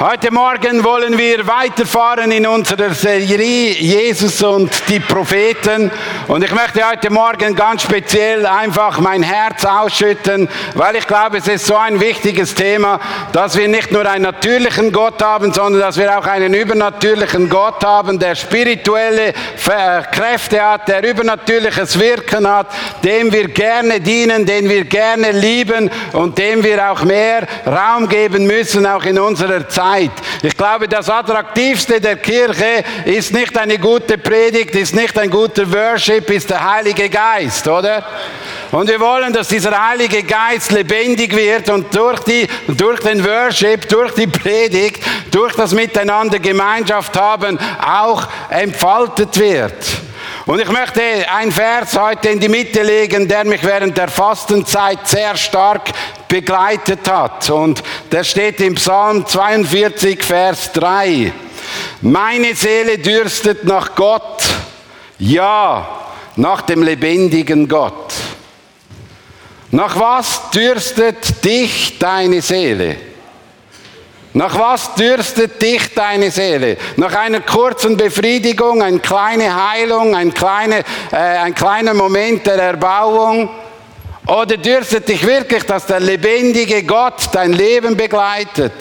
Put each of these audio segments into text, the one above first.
Heute Morgen wollen wir weiterfahren in unserer Serie Jesus und die Propheten. Und ich möchte heute Morgen ganz speziell einfach mein Herz ausschütten, weil ich glaube, es ist so ein wichtiges Thema, dass wir nicht nur einen natürlichen Gott haben, sondern dass wir auch einen übernatürlichen Gott haben, der spirituelle Kräfte hat, der übernatürliches Wirken hat, dem wir gerne dienen, den wir gerne lieben und dem wir auch mehr Raum geben müssen, auch in unserer Zeit. Zeit. Ich glaube, das Attraktivste der Kirche ist nicht eine gute Predigt, ist nicht ein guter Worship, ist der Heilige Geist, oder? Und wir wollen, dass dieser Heilige Geist lebendig wird und durch, die, durch den Worship, durch die Predigt, durch das Miteinander Gemeinschaft haben, auch entfaltet wird. Und ich möchte einen Vers heute in die Mitte legen, der mich während der Fastenzeit sehr stark begleitet hat. Und der steht im Psalm 42, Vers 3. Meine Seele dürstet nach Gott, ja, nach dem lebendigen Gott. Nach was dürstet dich deine Seele? Nach was dürstet dich deine Seele? Nach einer kurzen Befriedigung, eine kleine Heilung, ein, kleine, äh, ein kleiner Moment der Erbauung? Oder dürstet dich wirklich, dass der lebendige Gott dein Leben begleitet?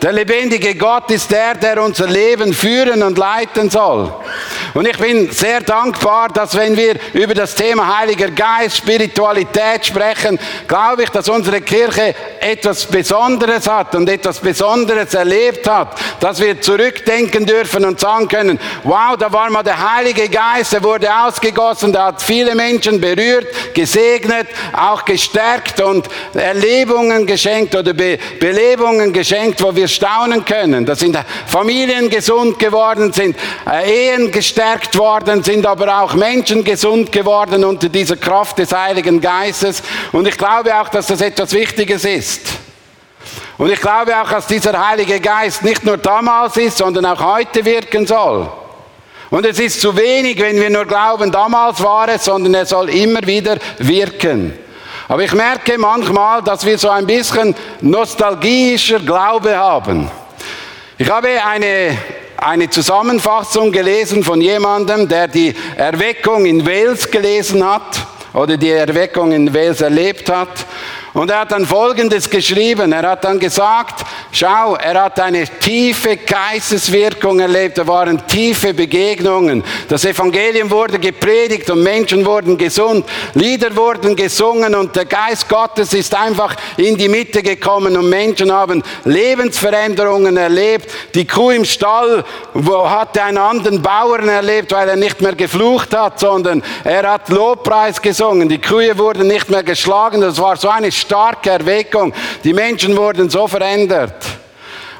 Der lebendige Gott ist der, der unser Leben führen und leiten soll. Und ich bin sehr dankbar, dass wenn wir über das Thema Heiliger Geist, Spiritualität sprechen, glaube ich, dass unsere Kirche etwas Besonderes hat und etwas Besonderes erlebt hat, dass wir zurückdenken dürfen und sagen können, wow, da war mal der Heilige Geist, der wurde ausgegossen, der hat viele Menschen berührt, gesegnet, auch gestärkt und Erlebungen geschenkt oder Be Belebungen geschenkt, wo wir staunen können. Da sind Familien gesund geworden, sind äh, Ehen gestärkt worden, sind aber auch Menschen gesund geworden unter dieser Kraft des Heiligen Geistes. Und ich glaube auch, dass das etwas Wichtiges ist. Und ich glaube auch, dass dieser Heilige Geist nicht nur damals ist, sondern auch heute wirken soll. Und es ist zu wenig, wenn wir nur glauben, damals war es, sondern er soll immer wieder wirken. Aber ich merke manchmal, dass wir so ein bisschen nostalgischer Glaube haben. Ich habe eine, eine Zusammenfassung gelesen von jemandem, der die Erweckung in Wales gelesen hat oder die Erweckung in Wales erlebt hat. Und er hat dann Folgendes geschrieben. Er hat dann gesagt, schau, er hat eine tiefe Geisteswirkung erlebt. Da waren tiefe Begegnungen. Das Evangelium wurde gepredigt und Menschen wurden gesund. Lieder wurden gesungen und der Geist Gottes ist einfach in die Mitte gekommen und Menschen haben Lebensveränderungen erlebt. Die Kuh im Stall wo hatte einen anderen Bauern erlebt, weil er nicht mehr geflucht hat, sondern er hat Lobpreis gesungen. Die Kühe wurden nicht mehr geschlagen. Das war so eine starke Erweckung. Die Menschen wurden so verändert.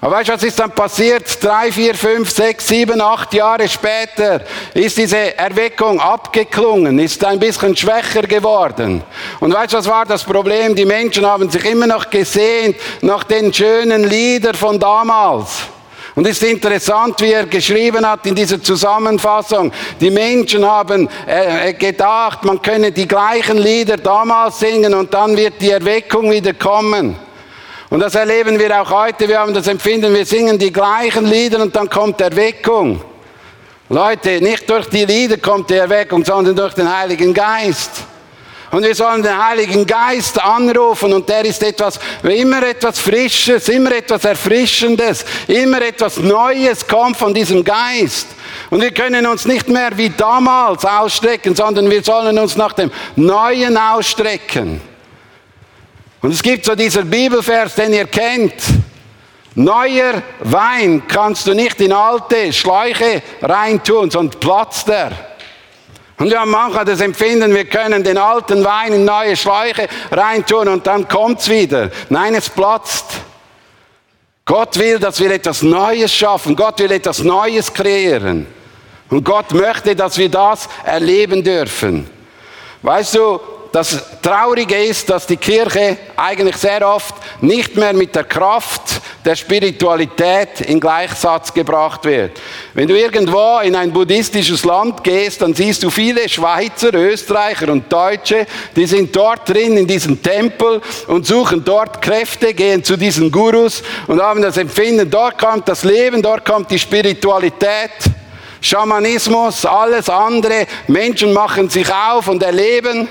Aber weißt du, was ist dann passiert? Drei, vier, fünf, sechs, sieben, acht Jahre später ist diese Erweckung abgeklungen, ist ein bisschen schwächer geworden. Und weißt du, was war das Problem? Die Menschen haben sich immer noch gesehnt nach den schönen Liedern von damals. Und es ist interessant, wie er geschrieben hat in dieser Zusammenfassung. Die Menschen haben äh, äh, gedacht, man könne die gleichen Lieder damals singen und dann wird die Erweckung wieder kommen. Und das erleben wir auch heute. Wir haben das Empfinden, wir singen die gleichen Lieder und dann kommt Erweckung. Leute, nicht durch die Lieder kommt die Erweckung, sondern durch den Heiligen Geist. Und wir sollen den Heiligen Geist anrufen und der ist etwas, immer etwas Frisches, immer etwas Erfrischendes, immer etwas Neues kommt von diesem Geist. Und wir können uns nicht mehr wie damals ausstrecken, sondern wir sollen uns nach dem Neuen ausstrecken. Und es gibt so dieser Bibelvers, den ihr kennt. Neuer Wein kannst du nicht in alte Schläuche reintun, sonst platzt er. Und wir haben manchmal das Empfinden, wir können den alten Wein in neue Schläuche reintun und dann kommt's wieder. Nein, es platzt. Gott will, dass wir etwas Neues schaffen. Gott will etwas Neues kreieren. Und Gott möchte, dass wir das erleben dürfen. Weißt du, das Traurige ist, dass die Kirche eigentlich sehr oft nicht mehr mit der Kraft der Spiritualität in Gleichsatz gebracht wird. Wenn du irgendwo in ein buddhistisches Land gehst, dann siehst du viele Schweizer, Österreicher und Deutsche, die sind dort drin in diesem Tempel und suchen dort Kräfte, gehen zu diesen Gurus und haben das Empfinden, dort kommt das Leben, dort kommt die Spiritualität. Schamanismus, alles andere. Menschen machen sich auf und erleben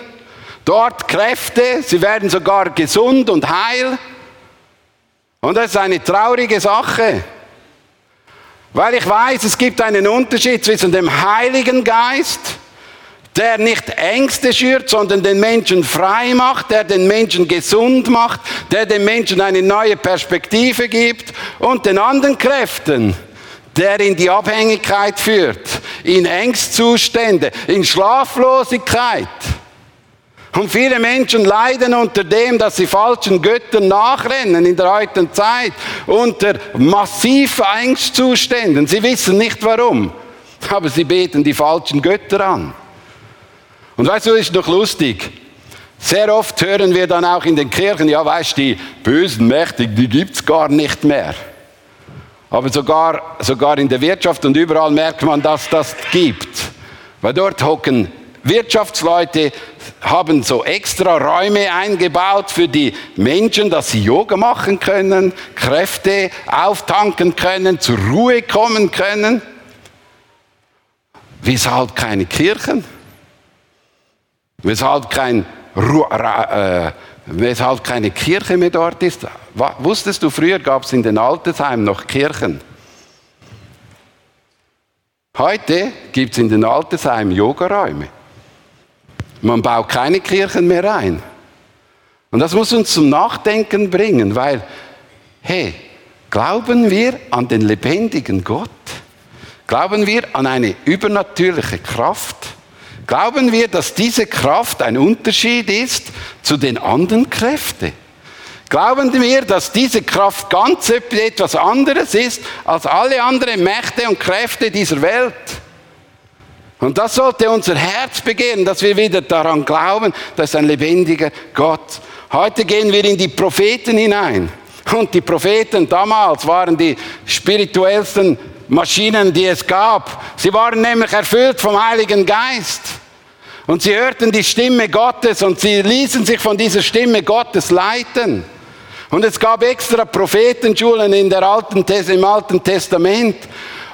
dort Kräfte. Sie werden sogar gesund und heil. Und das ist eine traurige Sache. Weil ich weiß, es gibt einen Unterschied zwischen dem Heiligen Geist, der nicht Ängste schürt, sondern den Menschen frei macht, der den Menschen gesund macht, der den Menschen eine neue Perspektive gibt und den anderen Kräften, der in die Abhängigkeit führt, in Ängstzustände, in Schlaflosigkeit. Und viele Menschen leiden unter dem, dass sie falschen Göttern nachrennen in der heutigen Zeit, unter massiven Angstzuständen. Sie wissen nicht warum, aber sie beten die falschen Götter an. Und weißt du, ist doch lustig. Sehr oft hören wir dann auch in den Kirchen, ja, weißt du, die bösen Mächtigen, die gibt's gar nicht mehr. Aber sogar, sogar in der Wirtschaft und überall merkt man, dass das gibt. Weil dort hocken Wirtschaftsleute, haben so extra Räume eingebaut für die Menschen, dass sie Yoga machen können, Kräfte auftanken können, zur Ruhe kommen können. Weshalb keine Kirchen? Weshalb kein Ru äh, weshalb keine Kirche mehr dort ist. Wusstest du, früher gab es in den Altersheimen noch Kirchen. Heute gibt es in den Altersheimen Yogaräume. Man baut keine Kirchen mehr ein. Und das muss uns zum Nachdenken bringen, weil, hey, glauben wir an den lebendigen Gott? Glauben wir an eine übernatürliche Kraft? Glauben wir, dass diese Kraft ein Unterschied ist zu den anderen Kräften? Glauben wir, dass diese Kraft ganz etwas anderes ist als alle anderen Mächte und Kräfte dieser Welt? Und das sollte unser Herz begehren, dass wir wieder daran glauben, dass ein lebendiger Gott. Heute gehen wir in die Propheten hinein. Und die Propheten damals waren die spirituellsten Maschinen, die es gab. Sie waren nämlich erfüllt vom Heiligen Geist. Und sie hörten die Stimme Gottes und sie ließen sich von dieser Stimme Gottes leiten. Und es gab extra Prophetenschulen in der Alten, im Alten Testament.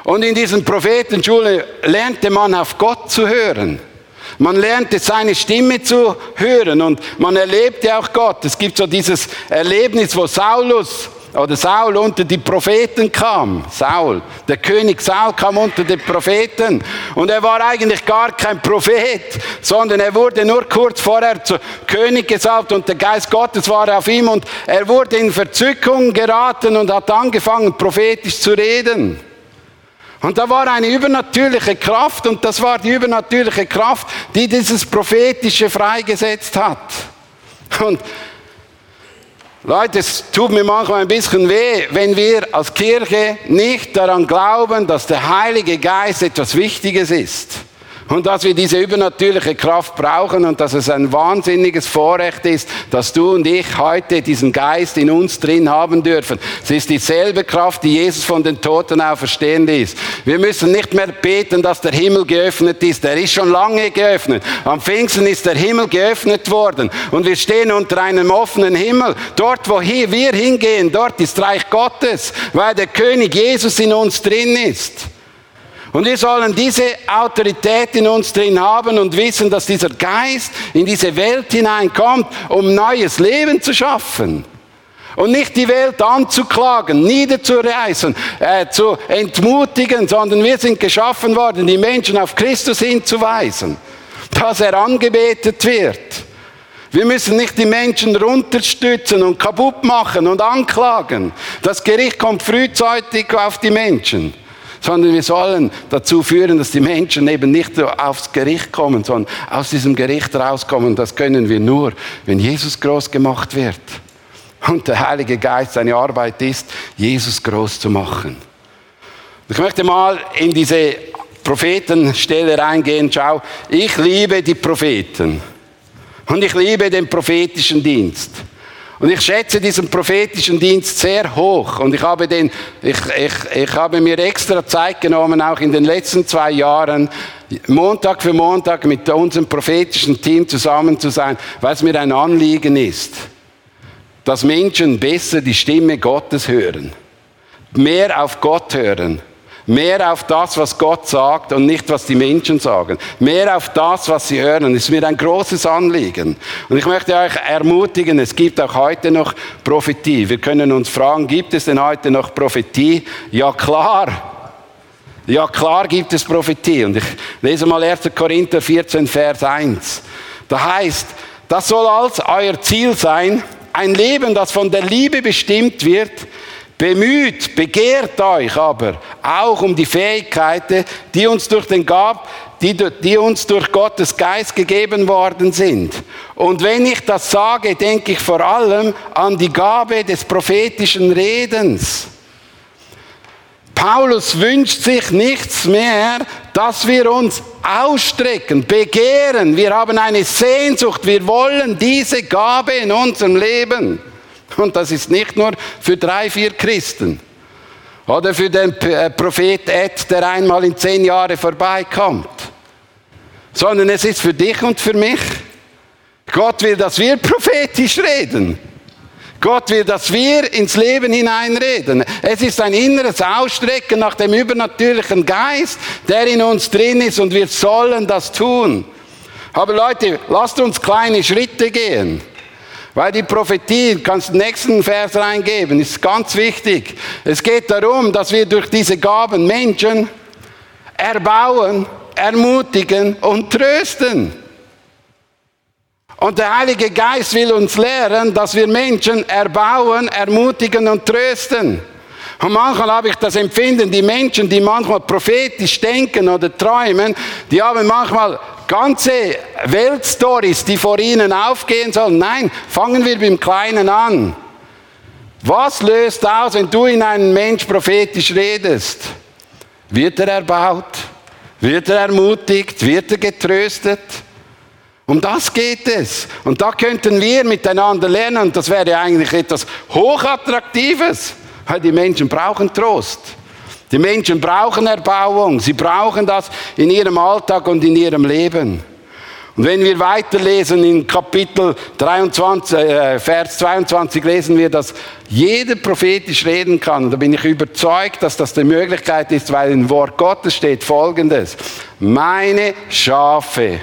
Und in diesen Prophetenschulen lernte man auf Gott zu hören. Man lernte seine Stimme zu hören und man erlebte auch Gott. Es gibt so dieses Erlebnis, wo Saulus oder Saul unter die Propheten kam. Saul, der König Saul kam unter die Propheten und er war eigentlich gar kein Prophet, sondern er wurde nur kurz vorher zu König gesalbt und der Geist Gottes war auf ihm und er wurde in Verzückung geraten und hat angefangen prophetisch zu reden. Und da war eine übernatürliche Kraft und das war die übernatürliche Kraft, die dieses prophetische freigesetzt hat. Und Leute, es tut mir manchmal ein bisschen weh, wenn wir als Kirche nicht daran glauben, dass der Heilige Geist etwas Wichtiges ist. Und dass wir diese übernatürliche Kraft brauchen und dass es ein wahnsinniges Vorrecht ist, dass du und ich heute diesen Geist in uns drin haben dürfen. Es ist dieselbe Kraft, die Jesus von den Toten auferstehen ließ. Wir müssen nicht mehr beten, dass der Himmel geöffnet ist. Er ist schon lange geöffnet. Am Pfingsten ist der Himmel geöffnet worden und wir stehen unter einem offenen Himmel. Dort, wo wir hingehen, dort ist Reich Gottes, weil der König Jesus in uns drin ist. Und wir sollen diese Autorität in uns drin haben und wissen, dass dieser Geist in diese Welt hineinkommt, um neues Leben zu schaffen. Und nicht die Welt anzuklagen, niederzureißen, äh, zu entmutigen, sondern wir sind geschaffen worden, die Menschen auf Christus hinzuweisen, dass er angebetet wird. Wir müssen nicht die Menschen runterstützen und kaputt machen und anklagen. Das Gericht kommt frühzeitig auf die Menschen sondern wir sollen dazu führen, dass die Menschen eben nicht aufs Gericht kommen, sondern aus diesem Gericht rauskommen. Das können wir nur, wenn Jesus groß gemacht wird. Und der Heilige Geist seine Arbeit ist, Jesus groß zu machen. Ich möchte mal in diese Prophetenstelle reingehen. Schau, ich liebe die Propheten. Und ich liebe den prophetischen Dienst. Und ich schätze diesen prophetischen Dienst sehr hoch. Und ich habe, den, ich, ich, ich habe mir extra Zeit genommen, auch in den letzten zwei Jahren, Montag für Montag mit unserem prophetischen Team zusammen zu sein, weil es mir ein Anliegen ist, dass Menschen besser die Stimme Gottes hören, mehr auf Gott hören Mehr auf das, was Gott sagt und nicht, was die Menschen sagen. Mehr auf das, was sie hören. Ist mir ein großes Anliegen. Und ich möchte euch ermutigen, es gibt auch heute noch Prophetie. Wir können uns fragen, gibt es denn heute noch Prophetie? Ja, klar. Ja, klar gibt es Prophetie. Und ich lese mal 1. Korinther 14, Vers 1. Da heißt, das soll als euer Ziel sein, ein Leben, das von der Liebe bestimmt wird, Bemüht, begehrt euch aber auch um die Fähigkeiten, die uns durch den Gab, die, die uns durch Gottes Geist gegeben worden sind. Und wenn ich das sage, denke ich vor allem an die Gabe des prophetischen Redens. Paulus wünscht sich nichts mehr, dass wir uns ausstrecken, begehren. Wir haben eine Sehnsucht, wir wollen diese Gabe in unserem Leben. Und das ist nicht nur für drei, vier Christen. Oder für den äh, Prophet Ed, der einmal in zehn Jahre vorbeikommt. Sondern es ist für dich und für mich. Gott will, dass wir prophetisch reden. Gott will, dass wir ins Leben hineinreden. Es ist ein inneres Ausstrecken nach dem übernatürlichen Geist, der in uns drin ist und wir sollen das tun. Aber Leute, lasst uns kleine Schritte gehen. Weil die Prophetie, kannst den nächsten Vers reingeben, ist ganz wichtig. Es geht darum, dass wir durch diese Gaben Menschen erbauen, ermutigen und trösten. Und der Heilige Geist will uns lehren, dass wir Menschen erbauen, ermutigen und trösten. Und manchmal habe ich das Empfinden, die Menschen, die manchmal prophetisch denken oder träumen, die haben manchmal ganze Weltstories, die vor ihnen aufgehen sollen. Nein, fangen wir beim Kleinen an. Was löst aus, wenn du in einen Mensch prophetisch redest? Wird er erbaut? Wird er ermutigt? Wird er getröstet? Um das geht es. Und da könnten wir miteinander lernen. Und das wäre eigentlich etwas Hochattraktives, weil die Menschen brauchen Trost. Die Menschen brauchen Erbauung, sie brauchen das in ihrem Alltag und in ihrem Leben. Und wenn wir weiterlesen in Kapitel 23, äh, Vers 22, lesen wir, dass jeder prophetisch reden kann. Und da bin ich überzeugt, dass das die Möglichkeit ist, weil im Wort Gottes steht Folgendes. Meine Schafe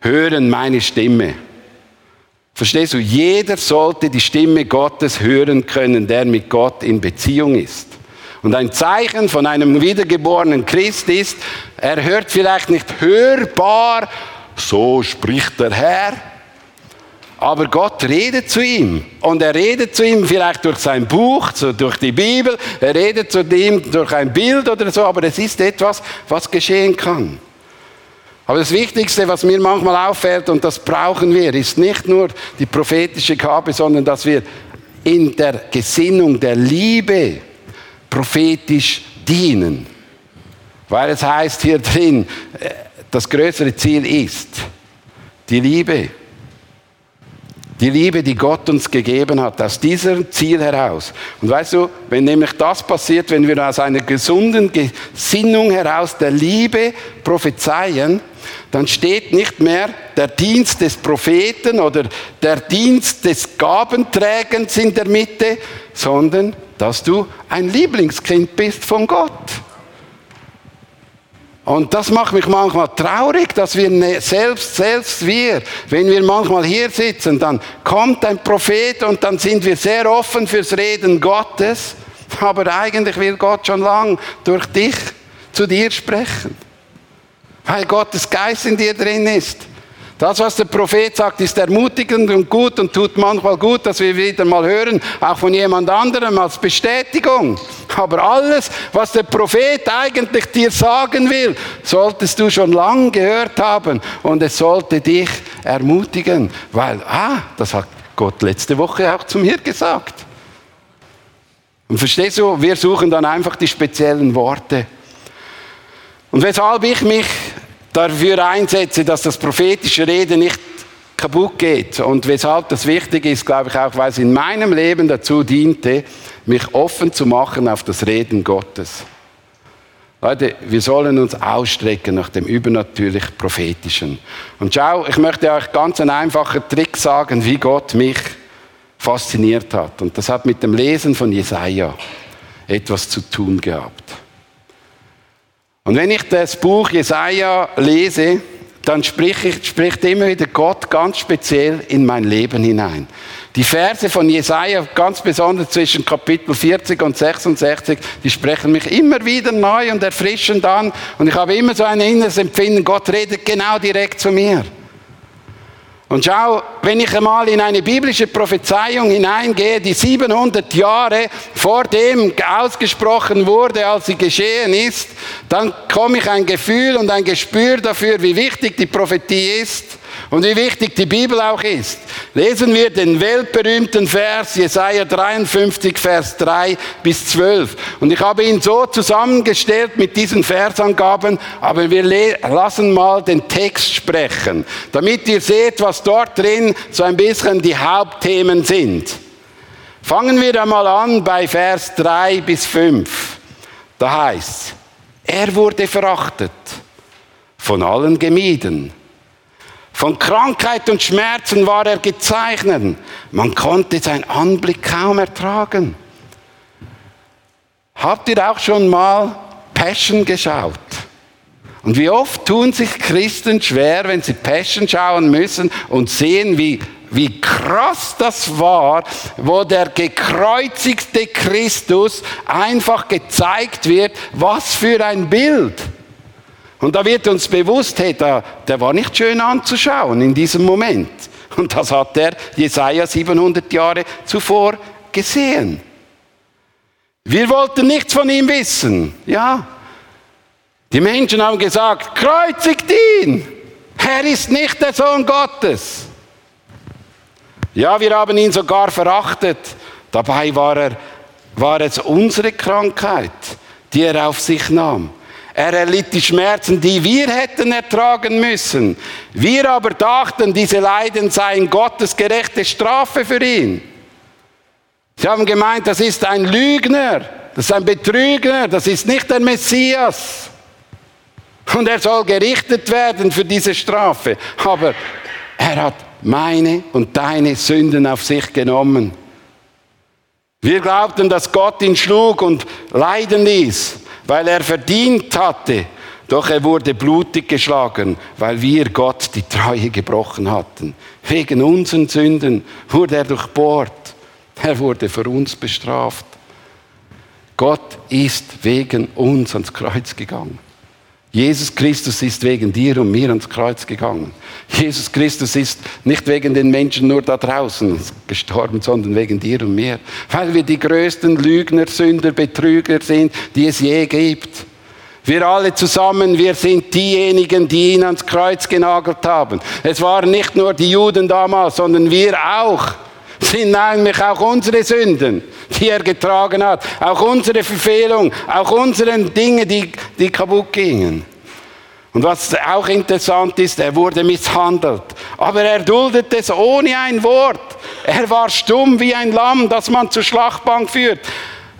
hören meine Stimme. Verstehst du? Jeder sollte die Stimme Gottes hören können, der mit Gott in Beziehung ist. Und ein Zeichen von einem wiedergeborenen Christ ist, er hört vielleicht nicht hörbar, so spricht der Herr, aber Gott redet zu ihm. Und er redet zu ihm vielleicht durch sein Buch, durch die Bibel, er redet zu ihm durch ein Bild oder so, aber es ist etwas, was geschehen kann. Aber das Wichtigste, was mir manchmal auffällt, und das brauchen wir, ist nicht nur die prophetische Gabe, sondern dass wir in der Gesinnung der Liebe prophetisch dienen. Weil es heißt hier drin, äh, das größere Ziel ist die Liebe. Die Liebe, die Gott uns gegeben hat, aus diesem Ziel heraus. Und weißt du, wenn nämlich das passiert, wenn wir aus einer gesunden Gesinnung heraus der Liebe prophezeien, dann steht nicht mehr der Dienst des Propheten oder der Dienst des Gabenträgens in der Mitte, sondern dass du ein Lieblingskind bist von Gott. Und das macht mich manchmal traurig, dass wir ne, selbst, selbst wir, wenn wir manchmal hier sitzen, dann kommt ein Prophet und dann sind wir sehr offen fürs Reden Gottes, aber eigentlich will Gott schon lang durch dich zu dir sprechen, weil Gottes Geist in dir drin ist. Das, was der Prophet sagt, ist ermutigend und gut und tut manchmal gut, dass wir wieder mal hören, auch von jemand anderem als Bestätigung. Aber alles, was der Prophet eigentlich dir sagen will, solltest du schon lang gehört haben und es sollte dich ermutigen, weil, ah, das hat Gott letzte Woche auch zu mir gesagt. Und verstehst du, wir suchen dann einfach die speziellen Worte. Und weshalb ich mich dafür einsetze, dass das prophetische Reden nicht kaputt geht. Und weshalb das wichtig ist, glaube ich auch, weil es in meinem Leben dazu diente, mich offen zu machen auf das Reden Gottes. Leute, wir sollen uns ausstrecken nach dem übernatürlich Prophetischen. Und schau, ich möchte euch ganz einen einfachen Trick sagen, wie Gott mich fasziniert hat. Und das hat mit dem Lesen von Jesaja etwas zu tun gehabt. Und wenn ich das Buch Jesaja lese, dann spricht, spricht immer wieder Gott ganz speziell in mein Leben hinein. Die Verse von Jesaja, ganz besonders zwischen Kapitel 40 und 66, die sprechen mich immer wieder neu und erfrischend an. Und ich habe immer so ein inneres Empfinden, Gott redet genau direkt zu mir. Und schau, wenn ich einmal in eine biblische Prophezeiung hineingehe, die 700 Jahre vor dem ausgesprochen wurde, als sie geschehen ist, dann komme ich ein Gefühl und ein Gespür dafür, wie wichtig die Prophetie ist und wie wichtig die Bibel auch ist. Lesen wir den weltberühmten Vers Jesaja 53, Vers 3 bis 12. Und ich habe ihn so zusammengestellt mit diesen Versangaben, aber wir lassen mal den Text sprechen, damit ihr seht, was dort drin so ein bisschen die Hauptthemen sind. Fangen wir einmal an bei Vers 3 bis 5. Da heißt, er wurde verachtet, von allen gemieden von Krankheit und Schmerzen war er gezeichnet. Man konnte sein Anblick kaum ertragen. Habt ihr auch schon mal Passion geschaut? Und wie oft tun sich Christen schwer, wenn sie Passion schauen müssen und sehen, wie, wie krass das war, wo der gekreuzigte Christus einfach gezeigt wird, was für ein Bild. Und da wird uns bewusst, hey, der, der war nicht schön anzuschauen in diesem Moment. Und das hat der Jesaja 700 Jahre zuvor gesehen. Wir wollten nichts von ihm wissen. Ja. Die Menschen haben gesagt, kreuzigt ihn. Er ist nicht der Sohn Gottes. Ja, wir haben ihn sogar verachtet. Dabei war, er, war es unsere Krankheit, die er auf sich nahm. Er erlitt die Schmerzen, die wir hätten ertragen müssen. Wir aber dachten, diese Leiden seien Gottes gerechte Strafe für ihn. Sie haben gemeint, das ist ein Lügner, das ist ein Betrüger, das ist nicht der Messias. Und er soll gerichtet werden für diese Strafe. Aber er hat meine und deine Sünden auf sich genommen. Wir glaubten, dass Gott ihn schlug und leiden ließ weil er verdient hatte. Doch er wurde blutig geschlagen, weil wir Gott die Treue gebrochen hatten. Wegen unseren Sünden wurde er durchbohrt. Er wurde für uns bestraft. Gott ist wegen uns ans Kreuz gegangen. Jesus Christus ist wegen dir und mir ans Kreuz gegangen. Jesus Christus ist nicht wegen den Menschen nur da draußen gestorben, sondern wegen dir und mir. Weil wir die größten Lügner, Sünder, Betrüger sind, die es je gibt. Wir alle zusammen, wir sind diejenigen, die ihn ans Kreuz genagelt haben. Es waren nicht nur die Juden damals, sondern wir auch sind eigentlich auch unsere Sünden, die er getragen hat. Auch unsere Verfehlung, auch unsere Dinge, die, die kaputt gingen. Und was auch interessant ist, er wurde misshandelt. Aber er duldet es ohne ein Wort. Er war stumm wie ein Lamm, das man zur Schlachtbank führt.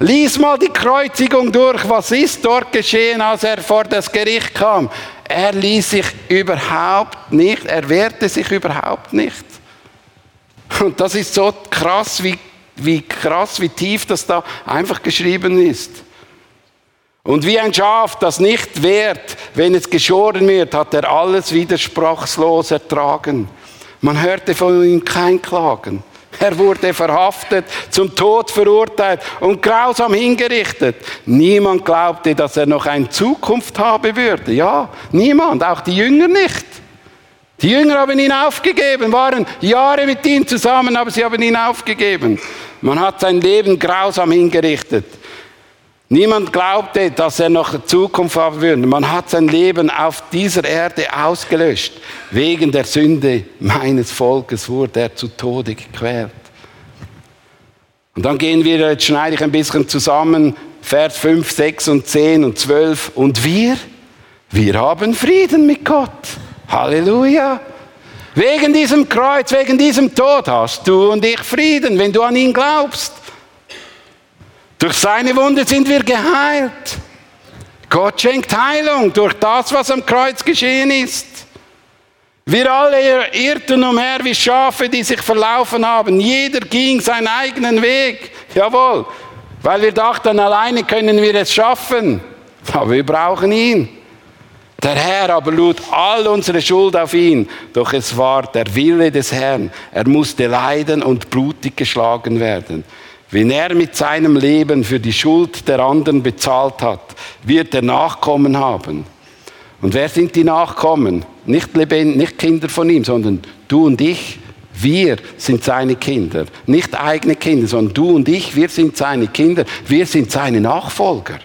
Lies mal die Kreuzigung durch. Was ist dort geschehen, als er vor das Gericht kam? Er ließ sich überhaupt nicht, er wehrte sich überhaupt nicht. Und das ist so krass, wie, wie krass, wie tief das da einfach geschrieben ist. Und wie ein Schaf, das nicht wehrt, wenn es geschoren wird, hat er alles widersprachslos ertragen. Man hörte von ihm kein Klagen. Er wurde verhaftet, zum Tod verurteilt und grausam hingerichtet. Niemand glaubte, dass er noch eine Zukunft haben würde. Ja, niemand, auch die Jünger nicht. Die Jünger haben ihn aufgegeben, waren Jahre mit ihm zusammen, aber sie haben ihn aufgegeben. Man hat sein Leben grausam hingerichtet. Niemand glaubte, dass er noch eine Zukunft haben würde. Man hat sein Leben auf dieser Erde ausgelöscht. Wegen der Sünde meines Volkes wurde er zu Tode gequält. Und dann gehen wir, jetzt schneide ich ein bisschen zusammen, Vers 5, 6 und 10 und 12. Und wir, wir haben Frieden mit Gott. Halleluja. Wegen diesem Kreuz, wegen diesem Tod hast du und ich Frieden, wenn du an ihn glaubst. Durch seine Wunde sind wir geheilt. Gott schenkt Heilung durch das, was am Kreuz geschehen ist. Wir alle irrten umher wie Schafe, die sich verlaufen haben. Jeder ging seinen eigenen Weg. Jawohl, weil wir dachten, alleine können wir es schaffen. Aber wir brauchen ihn. Der Herr aber lud all unsere Schuld auf ihn, doch es war der Wille des Herrn. Er musste leiden und blutig geschlagen werden. Wenn er mit seinem Leben für die Schuld der anderen bezahlt hat, wird er Nachkommen haben. Und wer sind die Nachkommen? Nicht, Lebend, nicht Kinder von ihm, sondern du und ich. Wir sind seine Kinder. Nicht eigene Kinder, sondern du und ich, wir sind seine Kinder. Wir sind seine Nachfolger.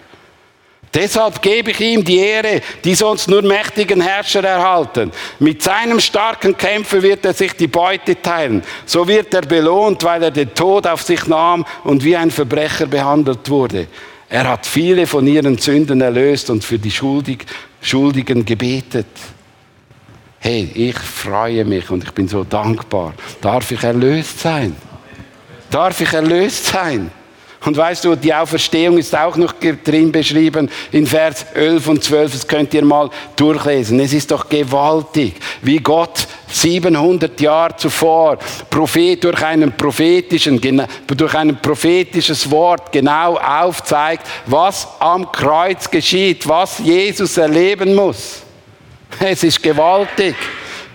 Deshalb gebe ich ihm die Ehre, die sonst nur mächtigen Herrscher erhalten. Mit seinem starken Kämpfer wird er sich die Beute teilen. So wird er belohnt, weil er den Tod auf sich nahm und wie ein Verbrecher behandelt wurde. Er hat viele von ihren Sünden erlöst und für die Schuldig, Schuldigen gebetet. Hey, ich freue mich und ich bin so dankbar. Darf ich erlöst sein? Darf ich erlöst sein? Und weißt du, die Auferstehung ist auch noch drin beschrieben in Vers 11 und 12. Das könnt ihr mal durchlesen. Es ist doch gewaltig, wie Gott 700 Jahre zuvor Prophet durch einen prophetischen, durch ein prophetisches Wort genau aufzeigt, was am Kreuz geschieht, was Jesus erleben muss. Es ist gewaltig.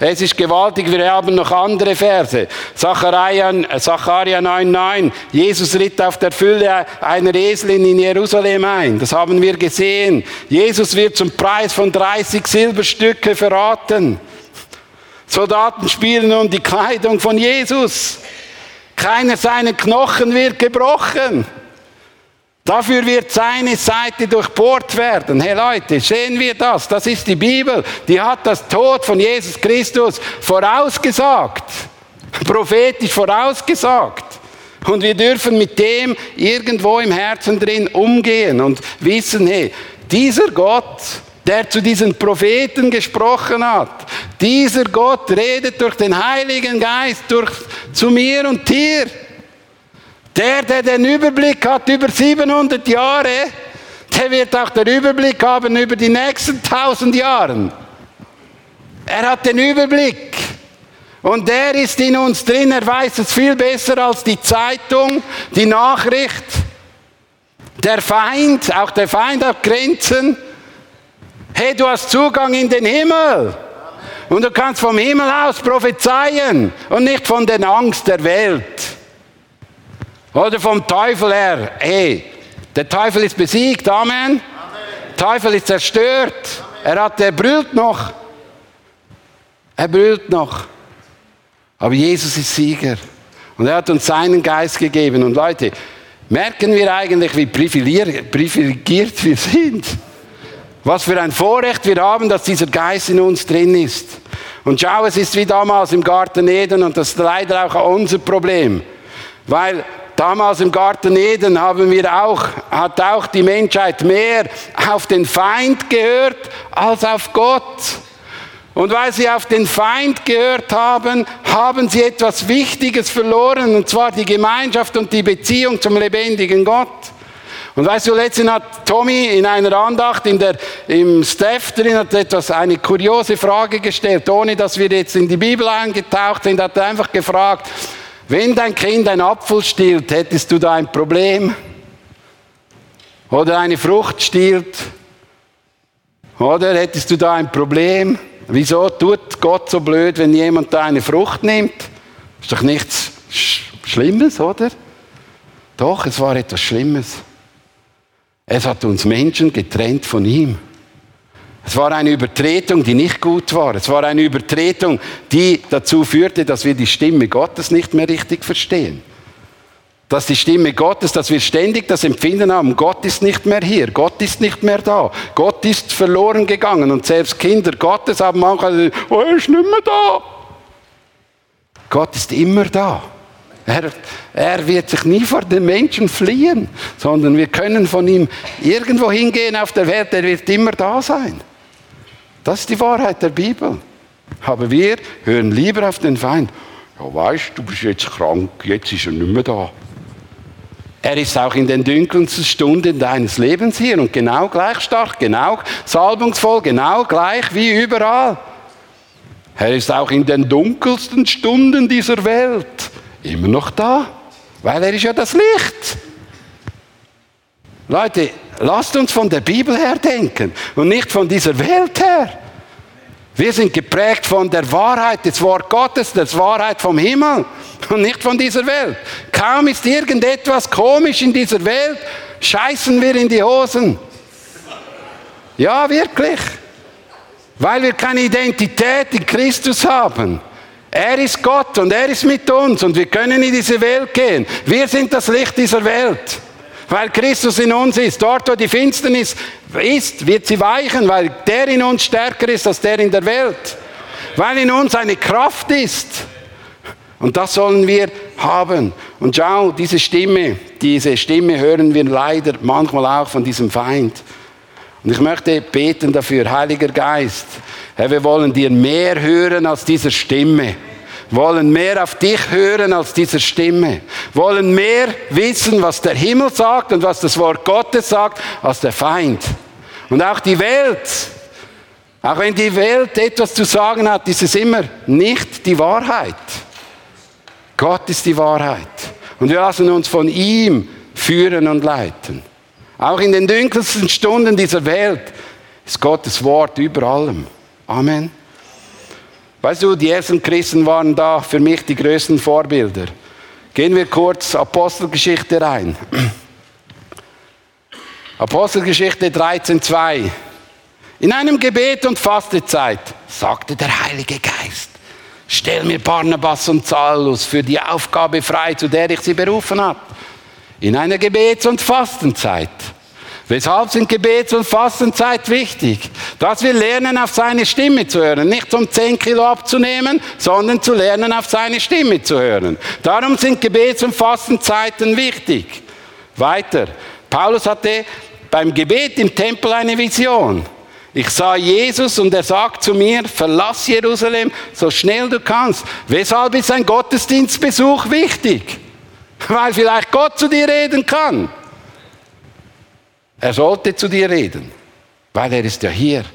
Es ist gewaltig, wir haben noch andere Verse. Zacharia 9,9. Jesus ritt auf der Fülle einer Eselin in Jerusalem ein. Das haben wir gesehen. Jesus wird zum Preis von 30 Silberstücke verraten. Soldaten spielen um die Kleidung von Jesus. Keiner seiner Knochen wird gebrochen. Dafür wird seine Seite durchbohrt werden. Hey Leute, sehen wir das? Das ist die Bibel. Die hat das Tod von Jesus Christus vorausgesagt. Prophetisch vorausgesagt. Und wir dürfen mit dem irgendwo im Herzen drin umgehen und wissen, hey, dieser Gott, der zu diesen Propheten gesprochen hat, dieser Gott redet durch den Heiligen Geist durch, zu mir und dir. Der, der den Überblick hat über 700 Jahre, der wird auch den Überblick haben über die nächsten 1000 Jahre. Er hat den Überblick. Und der ist in uns drin, er weiß es viel besser als die Zeitung, die Nachricht. Der Feind, auch der Feind hat Grenzen. Hey, du hast Zugang in den Himmel. Und du kannst vom Himmel aus prophezeien und nicht von der Angst der Welt. Oder vom Teufel her. Hey, der Teufel ist besiegt. Amen. Amen. Der Teufel ist zerstört. Amen. Er hat, er brüllt noch. Er brüllt noch. Aber Jesus ist Sieger. Und er hat uns seinen Geist gegeben. Und Leute, merken wir eigentlich, wie privilegiert wir sind? Was für ein Vorrecht wir haben, dass dieser Geist in uns drin ist. Und schau, es ist wie damals im Garten Eden und das ist leider auch unser Problem. Weil Damals im Garten Eden haben wir auch, hat auch die Menschheit mehr auf den Feind gehört als auf Gott. Und weil sie auf den Feind gehört haben, haben sie etwas Wichtiges verloren, und zwar die Gemeinschaft und die Beziehung zum lebendigen Gott. Und weißt du, letztens hat Tommy in einer Andacht in der, im Staff drin hat etwas, eine kuriose Frage gestellt, ohne dass wir jetzt in die Bibel eingetaucht sind, hat er einfach gefragt, wenn dein Kind ein Apfel stiehlt, hättest du da ein Problem? Oder eine Frucht stiehlt? Oder hättest du da ein Problem? Wieso tut Gott so blöd, wenn jemand da eine Frucht nimmt? Ist doch nichts Schlimmes, oder? Doch, es war etwas Schlimmes. Es hat uns Menschen getrennt von ihm. Es war eine Übertretung, die nicht gut war. Es war eine Übertretung, die dazu führte, dass wir die Stimme Gottes nicht mehr richtig verstehen. Dass die Stimme Gottes, dass wir ständig das Empfinden haben, Gott ist nicht mehr hier, Gott ist nicht mehr da, Gott ist verloren gegangen und selbst Kinder Gottes haben manchmal oh, er ist nicht mehr da. Gott ist immer da. Er, er, wird sich nie vor den Menschen fliehen, sondern wir können von ihm irgendwo hingehen auf der Welt, er wird immer da sein. Das ist die Wahrheit der Bibel. Aber wir hören lieber auf den Feind. Ja, weißt du, bist jetzt krank, jetzt ist er nicht mehr da. Er ist auch in den dunkelsten Stunden deines Lebens hier und genau gleich stark, genau salbungsvoll, genau gleich wie überall. Er ist auch in den dunkelsten Stunden dieser Welt immer noch da, weil er ist ja das Licht. Leute, lasst uns von der Bibel her denken und nicht von dieser Welt her. Wir sind geprägt von der Wahrheit des Wort Gottes, der Wahrheit vom Himmel und nicht von dieser Welt. Kaum ist irgendetwas komisch in dieser Welt, scheißen wir in die Hosen. Ja, wirklich. Weil wir keine Identität in Christus haben. Er ist Gott und er ist mit uns und wir können in diese Welt gehen. Wir sind das Licht dieser Welt. Weil Christus in uns ist. Dort, wo die Finsternis ist, wird sie weichen, weil der in uns stärker ist als der in der Welt. Weil in uns eine Kraft ist. Und das sollen wir haben. Und schau, diese Stimme, diese Stimme hören wir leider manchmal auch von diesem Feind. Und ich möchte beten dafür, Heiliger Geist. Herr, wir wollen dir mehr hören als dieser Stimme wollen mehr auf dich hören als dieser Stimme, wollen mehr wissen, was der Himmel sagt und was das Wort Gottes sagt, als der Feind. Und auch die Welt, auch wenn die Welt etwas zu sagen hat, ist es immer nicht die Wahrheit. Gott ist die Wahrheit. Und wir lassen uns von ihm führen und leiten. Auch in den dunkelsten Stunden dieser Welt ist Gottes Wort über allem. Amen. Weißt du, die ersten Christen waren da für mich die größten Vorbilder. Gehen wir kurz Apostelgeschichte rein. Apostelgeschichte 13.2. In einem Gebet und Fastezeit sagte der Heilige Geist, stell mir Barnabas und Saulus für die Aufgabe frei, zu der ich sie berufen habe. In einer Gebets- und Fastenzeit Weshalb sind Gebets- und Fastenzeit wichtig? Dass wir lernen, auf seine Stimme zu hören. Nicht um 10 Kilo abzunehmen, sondern zu lernen, auf seine Stimme zu hören. Darum sind Gebets- und Fastenzeiten wichtig. Weiter. Paulus hatte beim Gebet im Tempel eine Vision. Ich sah Jesus und er sagt zu mir, verlass Jerusalem so schnell du kannst. Weshalb ist ein Gottesdienstbesuch wichtig? Weil vielleicht Gott zu dir reden kann. Er sollte zu dir reden, weil er ist ja hier.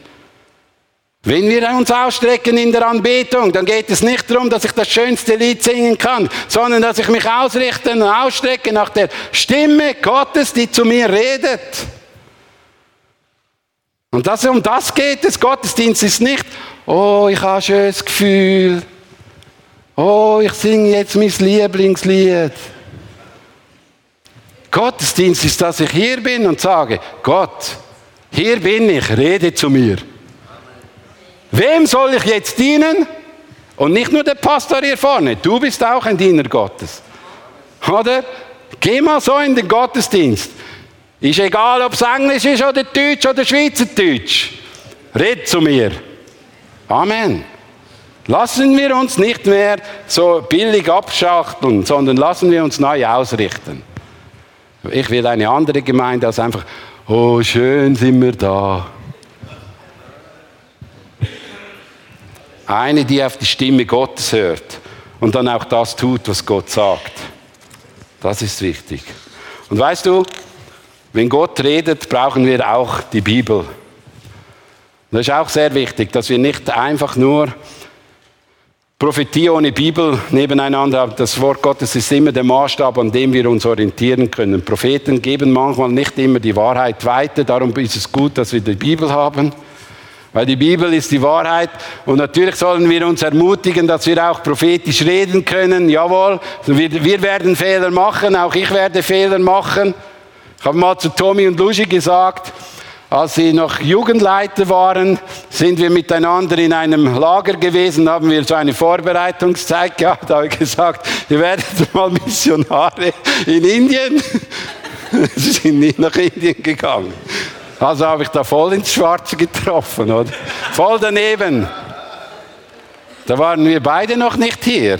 Wenn wir uns ausstrecken in der Anbetung, dann geht es nicht darum, dass ich das schönste Lied singen kann, sondern dass ich mich ausrichte und ausstrecke nach der Stimme Gottes, die zu mir redet. Und dass um das geht es. Gottesdienst ist nicht, oh, ich habe ein schönes Gefühl. Oh, ich singe jetzt mein Lieblingslied. Gottesdienst ist, dass ich hier bin und sage, Gott, hier bin ich, rede zu mir. Wem soll ich jetzt dienen? Und nicht nur der Pastor hier vorne, du bist auch ein Diener Gottes. Oder? Geh mal so in den Gottesdienst. Ist egal, ob es Englisch ist oder Deutsch oder Schweizerdeutsch. Red zu mir. Amen. Lassen wir uns nicht mehr so billig abschachteln, sondern lassen wir uns neu ausrichten. Ich will eine andere Gemeinde als einfach, oh, schön sind wir da. Eine, die auf die Stimme Gottes hört und dann auch das tut, was Gott sagt. Das ist wichtig. Und weißt du, wenn Gott redet, brauchen wir auch die Bibel. Das ist auch sehr wichtig, dass wir nicht einfach nur Prophetie ohne Bibel nebeneinander. Das Wort Gottes ist immer der Maßstab, an dem wir uns orientieren können. Propheten geben manchmal nicht immer die Wahrheit weiter. Darum ist es gut, dass wir die Bibel haben. Weil die Bibel ist die Wahrheit. Und natürlich sollen wir uns ermutigen, dass wir auch prophetisch reden können. Jawohl, wir, wir werden Fehler machen. Auch ich werde Fehler machen. Ich habe mal zu Tommy und Luigi gesagt, als sie noch Jugendleiter waren, sind wir miteinander in einem Lager gewesen, haben wir so eine Vorbereitungszeit gehabt, habe ich gesagt, ihr werdet mal Missionare in Indien. sie sind nicht nach Indien gegangen. Also habe ich da voll ins Schwarze getroffen, oder? Voll daneben. Da waren wir beide noch nicht hier.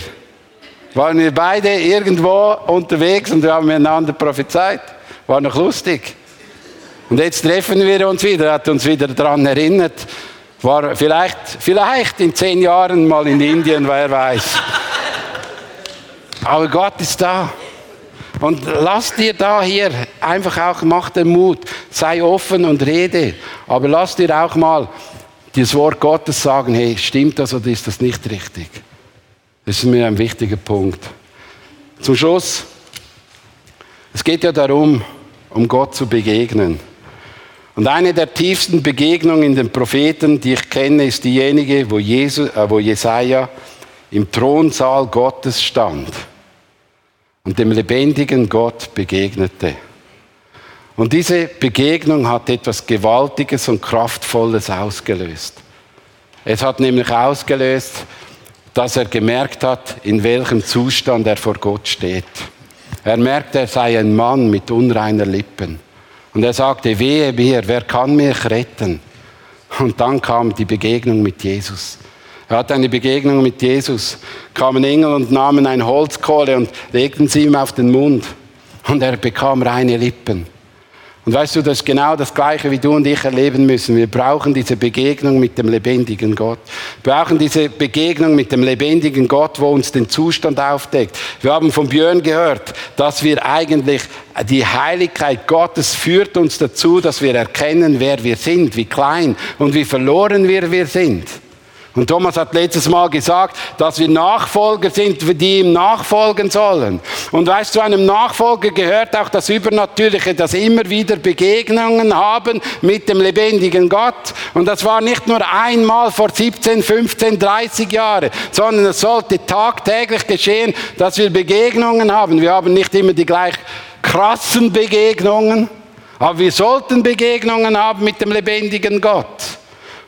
Waren wir beide irgendwo unterwegs und wir haben miteinander prophezeit. War noch lustig. Und jetzt treffen wir uns wieder, hat uns wieder daran erinnert, War vielleicht, vielleicht in zehn Jahren mal in Indien, wer weiß. Aber Gott ist da. Und lass dir da hier einfach auch, mach den Mut, sei offen und rede. Aber lass dir auch mal das Wort Gottes sagen, hey, stimmt das oder ist das nicht richtig? Das ist mir ein wichtiger Punkt. Zum Schluss, es geht ja darum, um Gott zu begegnen. Und eine der tiefsten Begegnungen in den Propheten, die ich kenne, ist diejenige, wo, Jesus, äh, wo Jesaja im Thronsaal Gottes stand und dem lebendigen Gott begegnete. Und diese Begegnung hat etwas Gewaltiges und Kraftvolles ausgelöst. Es hat nämlich ausgelöst, dass er gemerkt hat, in welchem Zustand er vor Gott steht. Er merkte, er sei ein Mann mit unreiner Lippen. Und er sagte, wehe mir, wer kann mich retten? Und dann kam die Begegnung mit Jesus. Er hatte eine Begegnung mit Jesus, kamen Engel und nahmen ein Holzkohle und legten sie ihm auf den Mund. Und er bekam reine Lippen. Und weißt du, das ist genau das Gleiche, wie du und ich erleben müssen. Wir brauchen diese Begegnung mit dem lebendigen Gott. Wir brauchen diese Begegnung mit dem lebendigen Gott, wo uns den Zustand aufdeckt. Wir haben von Björn gehört, dass wir eigentlich die Heiligkeit Gottes führt uns dazu, dass wir erkennen, wer wir sind, wie klein und wie verloren wir, wir sind. Und Thomas hat letztes Mal gesagt, dass wir Nachfolger sind, die ihm nachfolgen sollen. Und weißt du, einem Nachfolger gehört auch das Übernatürliche, dass immer wieder Begegnungen haben mit dem lebendigen Gott. Und das war nicht nur einmal vor 17, 15, 30 Jahren, sondern es sollte tagtäglich geschehen, dass wir Begegnungen haben. Wir haben nicht immer die gleich krassen Begegnungen, aber wir sollten Begegnungen haben mit dem lebendigen Gott.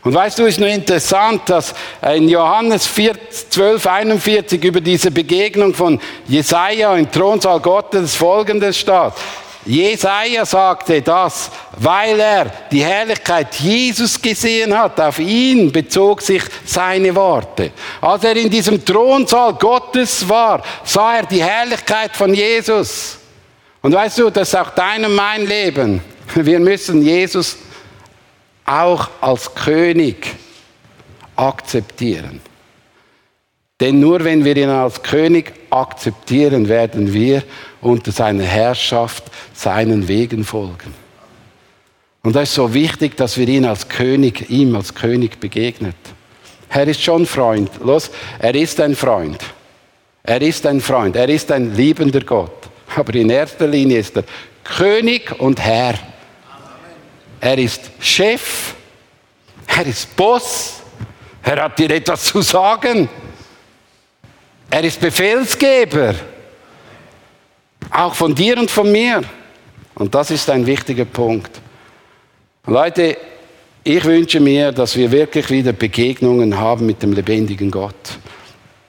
Und weißt du, ist nur interessant, dass in Johannes 4, 12, 41 über diese Begegnung von Jesaja im Thronsaal Gottes folgendes steht. Jesaja sagte das, weil er die Herrlichkeit Jesus gesehen hat. Auf ihn bezog sich seine Worte. Als er in diesem Thronsaal Gottes war, sah er die Herrlichkeit von Jesus. Und weißt du, das ist auch dein und mein Leben. Wir müssen Jesus auch als König akzeptieren. Denn nur wenn wir ihn als König akzeptieren, werden wir unter seiner Herrschaft seinen Wegen folgen. Und das ist so wichtig, dass wir ihn als König, ihm als König begegnet. Er ist schon Freund. Los, er ist ein Freund. Er ist ein Freund. Er ist ein liebender Gott. Aber in erster Linie ist er König und Herr. Er ist Chef, er ist Boss, er hat dir etwas zu sagen. Er ist Befehlsgeber, auch von dir und von mir. Und das ist ein wichtiger Punkt. Leute, ich wünsche mir, dass wir wirklich wieder Begegnungen haben mit dem lebendigen Gott,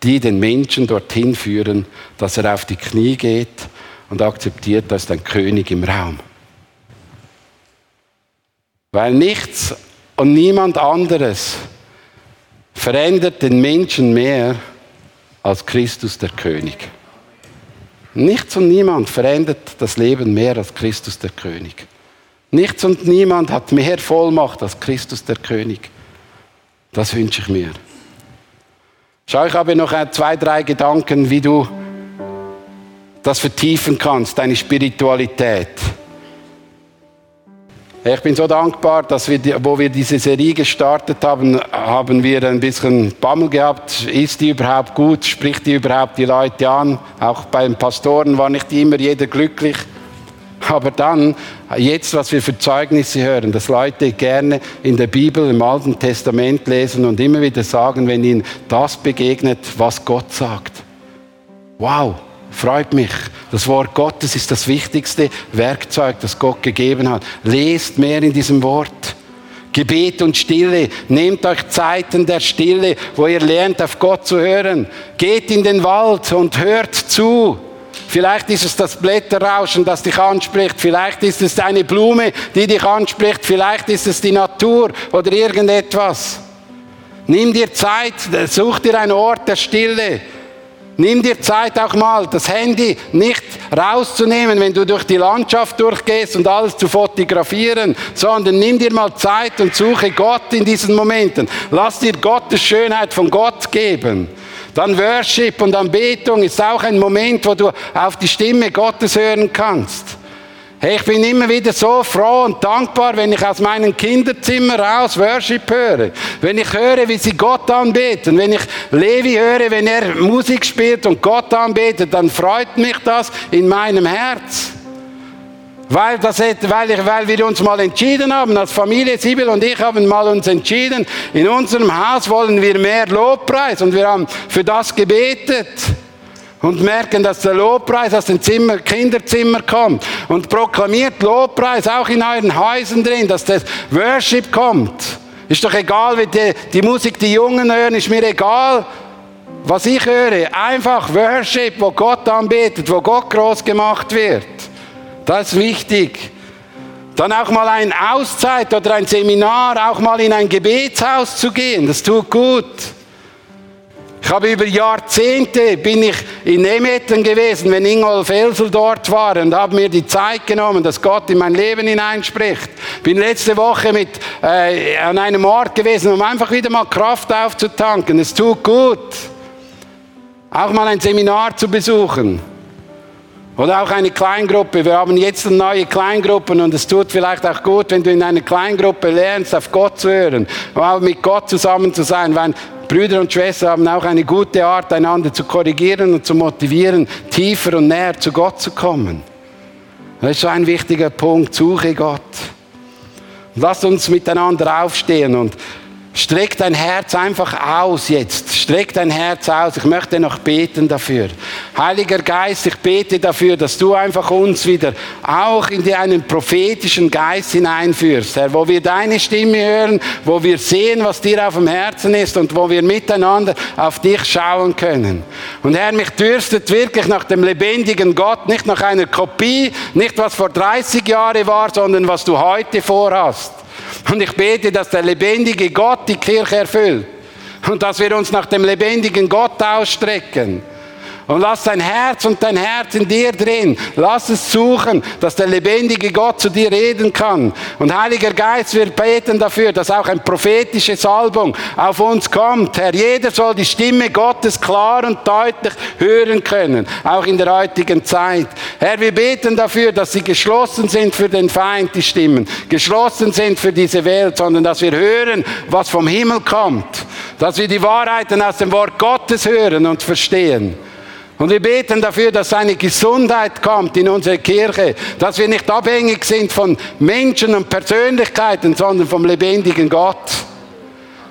die den Menschen dorthin führen, dass er auf die Knie geht und akzeptiert, dass ein König im Raum. Weil nichts und niemand anderes verändert den Menschen mehr als Christus der König. Nichts und niemand verändert das Leben mehr als Christus der König. Nichts und niemand hat mehr Vollmacht als Christus der König. Das wünsche ich mir. Schau, ich habe noch zwei, drei Gedanken, wie du das vertiefen kannst, deine Spiritualität. Ich bin so dankbar, dass wir, wo wir diese Serie gestartet haben, haben wir ein bisschen Bammel gehabt. Ist die überhaupt gut? Spricht die überhaupt die Leute an? Auch bei den Pastoren war nicht immer jeder glücklich. Aber dann, jetzt, was wir für Zeugnisse hören, dass Leute gerne in der Bibel, im Alten Testament lesen und immer wieder sagen, wenn ihnen das begegnet, was Gott sagt. Wow, Freut mich. Das Wort Gottes ist das wichtigste Werkzeug, das Gott gegeben hat. Lest mehr in diesem Wort. Gebet und Stille. Nehmt euch Zeiten der Stille, wo ihr lernt, auf Gott zu hören. Geht in den Wald und hört zu. Vielleicht ist es das Blätterrauschen, das dich anspricht. Vielleicht ist es eine Blume, die dich anspricht. Vielleicht ist es die Natur oder irgendetwas. Nimm dir Zeit, such dir einen Ort der Stille Nimm dir Zeit auch mal, das Handy nicht rauszunehmen, wenn du durch die Landschaft durchgehst und alles zu fotografieren, sondern nimm dir mal Zeit und suche Gott in diesen Momenten. Lass dir Gottes Schönheit von Gott geben. Dann Worship und Anbetung ist auch ein Moment, wo du auf die Stimme Gottes hören kannst. Hey, ich bin immer wieder so froh und dankbar, wenn ich aus meinem Kinderzimmer raus Worship höre. Wenn ich höre, wie sie Gott anbeten. Wenn ich Levi höre, wenn er Musik spielt und Gott anbetet, dann freut mich das in meinem Herz. Weil, das, weil, ich, weil wir uns mal entschieden haben, als Familie Sibyl und ich haben mal uns entschieden, in unserem Haus wollen wir mehr Lobpreis und wir haben für das gebetet und merken, dass der Lobpreis aus dem Zimmer, Kinderzimmer kommt und proklamiert Lobpreis auch in euren Häusern drin, dass das Worship kommt. Ist doch egal, wie die, die Musik die Jungen hören, ist mir egal, was ich höre. Einfach Worship, wo Gott anbetet, wo Gott groß gemacht wird. Das ist wichtig. Dann auch mal eine Auszeit oder ein Seminar, auch mal in ein Gebetshaus zu gehen, das tut gut. Ich habe über Jahrzehnte bin ich in Nemetten gewesen, wenn Ingolf Elsel dort war und habe mir die Zeit genommen, dass Gott in mein Leben hineinspricht. Bin letzte Woche mit äh, an einem Ort gewesen, um einfach wieder mal Kraft aufzutanken. Es tut gut, auch mal ein Seminar zu besuchen. Oder auch eine Kleingruppe. Wir haben jetzt neue Kleingruppen und es tut vielleicht auch gut, wenn du in einer Kleingruppe lernst, auf Gott zu hören, auch mit Gott zusammen zu sein, weil Brüder und Schwestern haben auch eine gute Art, einander zu korrigieren und zu motivieren, tiefer und näher zu Gott zu kommen. Das ist so ein wichtiger Punkt. Suche Gott. Lasst uns miteinander aufstehen und Streck dein Herz einfach aus jetzt. Streck dein Herz aus. Ich möchte noch beten dafür. Heiliger Geist, ich bete dafür, dass du einfach uns wieder auch in einen prophetischen Geist hineinführst, Herr, wo wir deine Stimme hören, wo wir sehen, was dir auf dem Herzen ist und wo wir miteinander auf dich schauen können. Und Herr, mich dürstet wirklich nach dem lebendigen Gott, nicht nach einer Kopie, nicht was vor 30 Jahren war, sondern was du heute vorhast. Und ich bete, dass der lebendige Gott die Kirche erfüllt und dass wir uns nach dem lebendigen Gott ausstrecken. Und lass dein Herz und dein Herz in dir drin. Lass es suchen, dass der lebendige Gott zu dir reden kann. Und Heiliger Geist, wir beten dafür, dass auch ein prophetische Salbung auf uns kommt. Herr, jeder soll die Stimme Gottes klar und deutlich hören können, auch in der heutigen Zeit. Herr, wir beten dafür, dass sie geschlossen sind für den Feind, die Stimmen. Geschlossen sind für diese Welt, sondern dass wir hören, was vom Himmel kommt. Dass wir die Wahrheiten aus dem Wort Gottes hören und verstehen. Und wir beten dafür, dass eine Gesundheit kommt in unsere Kirche, dass wir nicht abhängig sind von Menschen und Persönlichkeiten, sondern vom lebendigen Gott.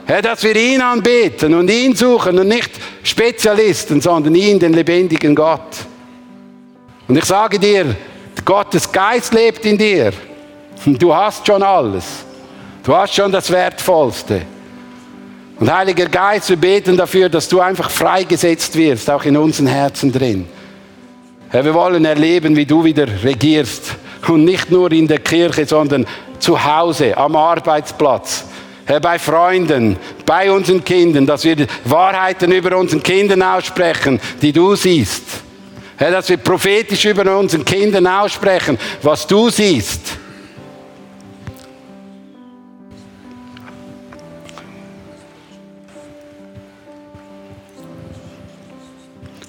Herr, dass wir ihn anbeten und ihn suchen und nicht Spezialisten, sondern ihn, den lebendigen Gott. Und ich sage dir, Gottes Geist lebt in dir. Du hast schon alles. Du hast schon das Wertvollste. Und Heiliger Geist, wir beten dafür, dass du einfach freigesetzt wirst, auch in unseren Herzen drin. Herr, wir wollen erleben, wie du wieder regierst. Und nicht nur in der Kirche, sondern zu Hause, am Arbeitsplatz. Herr, bei Freunden, bei unseren Kindern, dass wir Wahrheiten über unseren Kindern aussprechen, die du siehst. Herr, dass wir prophetisch über unseren Kindern aussprechen, was du siehst.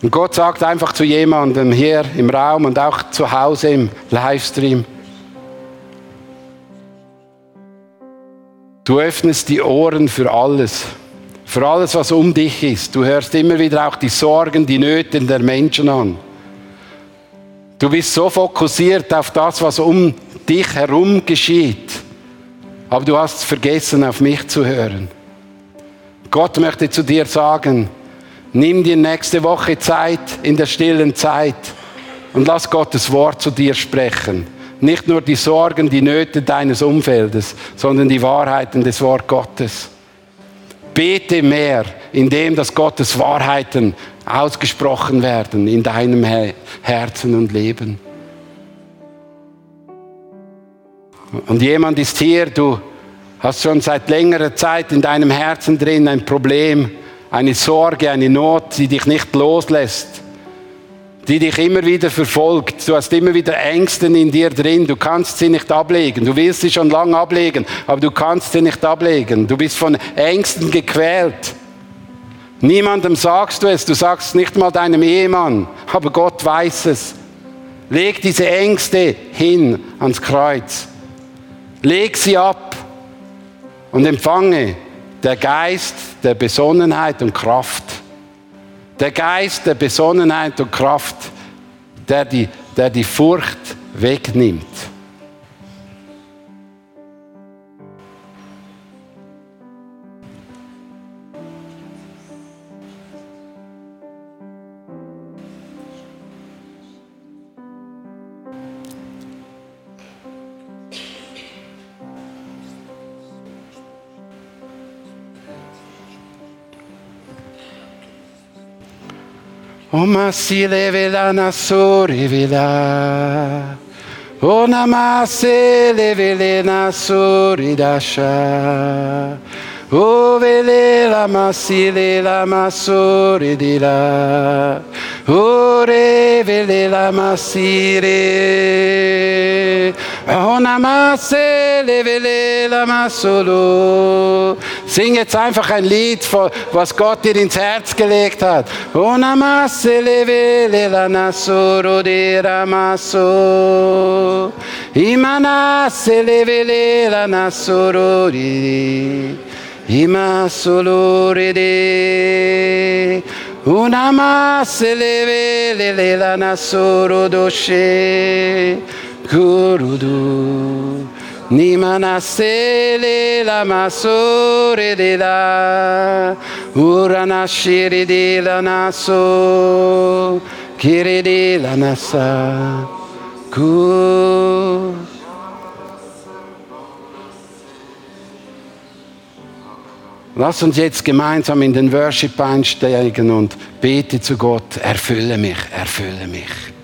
Und Gott sagt einfach zu jemandem hier im Raum und auch zu Hause im Livestream, du öffnest die Ohren für alles, für alles, was um dich ist. Du hörst immer wieder auch die Sorgen, die Nöte der Menschen an. Du bist so fokussiert auf das, was um dich herum geschieht. Aber du hast vergessen, auf mich zu hören. Gott möchte zu dir sagen, Nimm dir nächste Woche Zeit in der stillen Zeit und lass Gottes Wort zu dir sprechen. Nicht nur die Sorgen, die Nöte deines Umfeldes, sondern die Wahrheiten des Wort Gottes. Bete mehr, indem dass Gottes Wahrheiten ausgesprochen werden in deinem Herzen und Leben. Und jemand ist hier, du hast schon seit längerer Zeit in deinem Herzen drin ein Problem, eine Sorge, eine Not, die dich nicht loslässt, die dich immer wieder verfolgt. Du hast immer wieder Ängste in dir drin. Du kannst sie nicht ablegen. Du willst sie schon lange ablegen, aber du kannst sie nicht ablegen. Du bist von Ängsten gequält. Niemandem sagst du es. Du sagst nicht mal deinem Ehemann, aber Gott weiß es. Leg diese Ängste hin ans Kreuz. Leg sie ab und empfange der Geist der Besonnenheit und Kraft. Der Geist der Besonnenheit und Kraft, der die, der die Furcht wegnimmt. Oma si levela na sorivila. Ona mase levele na soridasha. O vele la masile la masoridila. O revele la masire. Ona mase levele la masolo. Sing jetzt einfach ein Lied, was Gott dir ins Herz gelegt hat. Una masse leve la nasoro de ramaso. Imanasse leve la nasoro di. Imasolore de. Una masse leve la nasoro doshe. Gurudu. Nimanasele la masore de la Uranashiri de la naso Kiri de la nasa Ku Lass uns jetzt gemeinsam in den Worship einsteigen und bete zu Gott, erfülle mich, erfülle mich.